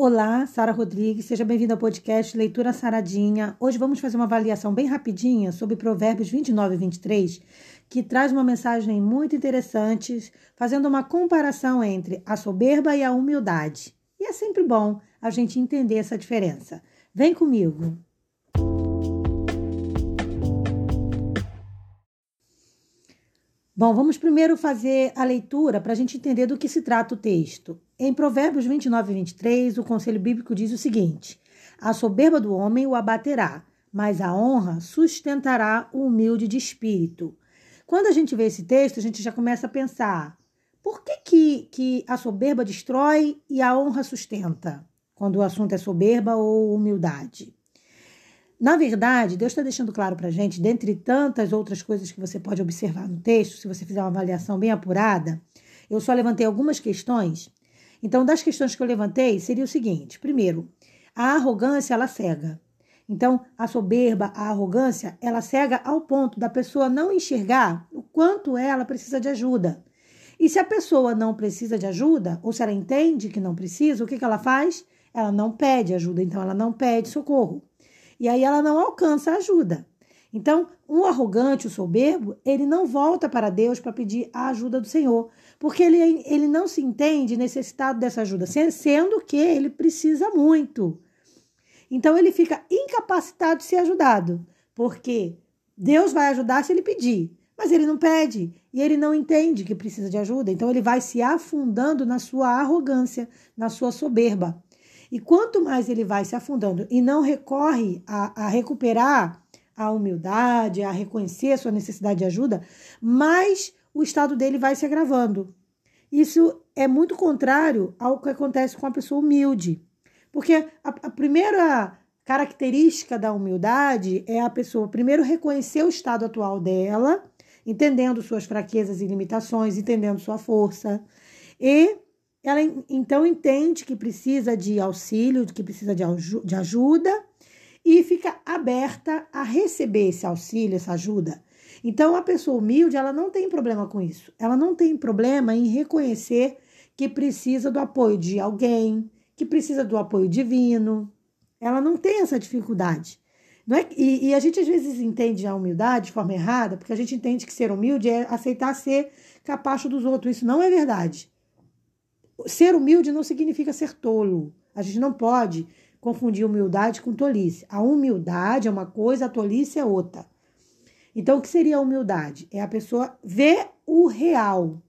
Olá, Sara Rodrigues, seja bem-vinda ao podcast Leitura Saradinha. Hoje vamos fazer uma avaliação bem rapidinha sobre Provérbios 29 e 23, que traz uma mensagem muito interessante, fazendo uma comparação entre a soberba e a humildade. E é sempre bom a gente entender essa diferença. Vem comigo. Bom, vamos primeiro fazer a leitura para a gente entender do que se trata o texto. Em Provérbios 29 e 23, o conselho bíblico diz o seguinte: A soberba do homem o abaterá, mas a honra sustentará o humilde de espírito. Quando a gente vê esse texto, a gente já começa a pensar: por que, que, que a soberba destrói e a honra sustenta? Quando o assunto é soberba ou humildade. Na verdade, Deus está deixando claro para a gente, dentre tantas outras coisas que você pode observar no texto, se você fizer uma avaliação bem apurada, eu só levantei algumas questões. Então, das questões que eu levantei, seria o seguinte: primeiro, a arrogância ela cega. Então, a soberba, a arrogância, ela cega ao ponto da pessoa não enxergar o quanto ela precisa de ajuda. E se a pessoa não precisa de ajuda, ou se ela entende que não precisa, o que, que ela faz? Ela não pede ajuda, então ela não pede socorro e aí ela não alcança ajuda. Então, um arrogante, o soberbo, ele não volta para Deus para pedir a ajuda do Senhor, porque ele, ele não se entende necessitado dessa ajuda, sendo que ele precisa muito. Então, ele fica incapacitado de ser ajudado, porque Deus vai ajudar se ele pedir, mas ele não pede e ele não entende que precisa de ajuda, então ele vai se afundando na sua arrogância, na sua soberba. E quanto mais ele vai se afundando e não recorre a, a recuperar a humildade, a reconhecer sua necessidade de ajuda, mais o estado dele vai se agravando. Isso é muito contrário ao que acontece com a pessoa humilde. Porque a, a primeira característica da humildade é a pessoa primeiro reconhecer o estado atual dela, entendendo suas fraquezas e limitações, entendendo sua força, e ela então entende que precisa de auxílio, que precisa de, de ajuda e fica aberta a receber esse auxílio, essa ajuda. Então, a pessoa humilde, ela não tem problema com isso. Ela não tem problema em reconhecer que precisa do apoio de alguém, que precisa do apoio divino. Ela não tem essa dificuldade. É? E, e, a gente às vezes entende a humildade de forma errada, porque a gente entende que ser humilde é aceitar ser capacho dos outros. Isso não é verdade. Ser humilde não significa ser tolo. A gente não pode confundir humildade com tolice. A humildade é uma coisa, a tolice é outra. Então, o que seria a humildade? É a pessoa ver o real.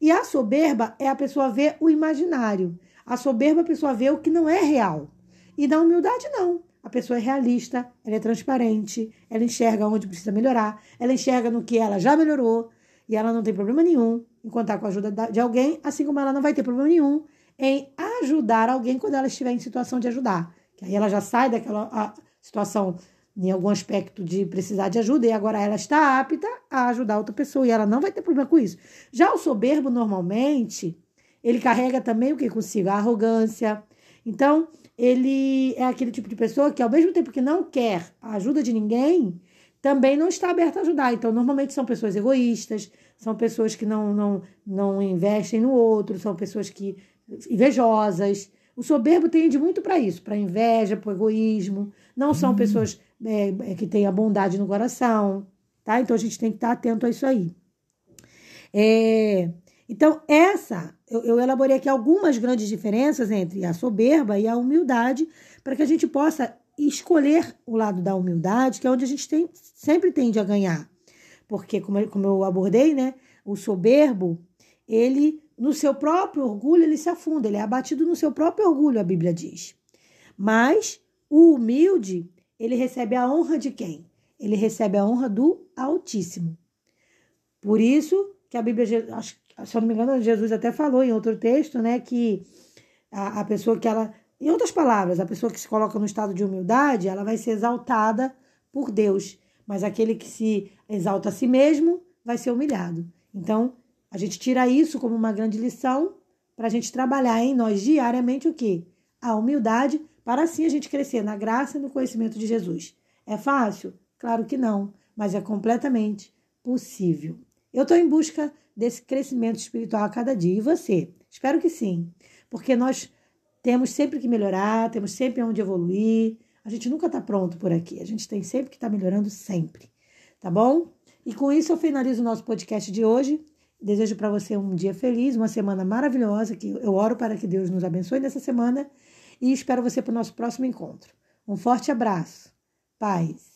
E a soberba é a pessoa ver o imaginário. A soberba é a pessoa vê o que não é real. E na humildade, não. A pessoa é realista, ela é transparente, ela enxerga onde precisa melhorar, ela enxerga no que ela já melhorou e ela não tem problema nenhum em contar com a ajuda de alguém, assim como ela não vai ter problema nenhum em ajudar alguém quando ela estiver em situação de ajudar. Que aí ela já sai daquela situação em algum aspecto de precisar de ajuda e agora ela está apta a ajudar outra pessoa e ela não vai ter problema com isso. Já o soberbo, normalmente, ele carrega também o que consigo? A arrogância. Então, ele é aquele tipo de pessoa que, ao mesmo tempo que não quer a ajuda de ninguém, também não está aberto a ajudar. Então, normalmente são pessoas egoístas, são pessoas que não, não, não investem no outro, são pessoas que invejosas. O soberbo tende muito para isso, para inveja, para egoísmo. Não são uhum. pessoas é, é, que têm a bondade no coração, tá? Então a gente tem que estar atento a isso aí. É, então, essa, eu, eu elaborei aqui algumas grandes diferenças entre a soberba e a humildade, para que a gente possa escolher o lado da humildade, que é onde a gente tem, sempre tende a ganhar. Porque, como, como eu abordei, né, o soberbo, ele, no seu próprio orgulho, ele se afunda, ele é abatido no seu próprio orgulho, a Bíblia diz. Mas o humilde, ele recebe a honra de quem? Ele recebe a honra do Altíssimo. Por isso que a Bíblia, se eu não me engano, Jesus até falou em outro texto, né, que a, a pessoa que ela em outras palavras, a pessoa que se coloca no estado de humildade, ela vai ser exaltada por Deus, mas aquele que se exalta a si mesmo vai ser humilhado. Então, a gente tira isso como uma grande lição para a gente trabalhar em nós diariamente o quê? A humildade, para assim a gente crescer na graça e no conhecimento de Jesus. É fácil? Claro que não, mas é completamente possível. Eu estou em busca desse crescimento espiritual a cada dia. E você? Espero que sim, porque nós Temos sempre que melhorar, temos sempre onde evoluir. A gente nunca está pronto por aqui. A gente tem sempre que estar tá melhorando sempre. Tá bom? E com isso eu finalizo o nosso podcast de hoje. Desejo para você um dia feliz, uma semana maravilhosa, que eu oro para que Deus nos abençoe nessa semana e espero você para o nosso próximo encontro. Um forte abraço. Paz.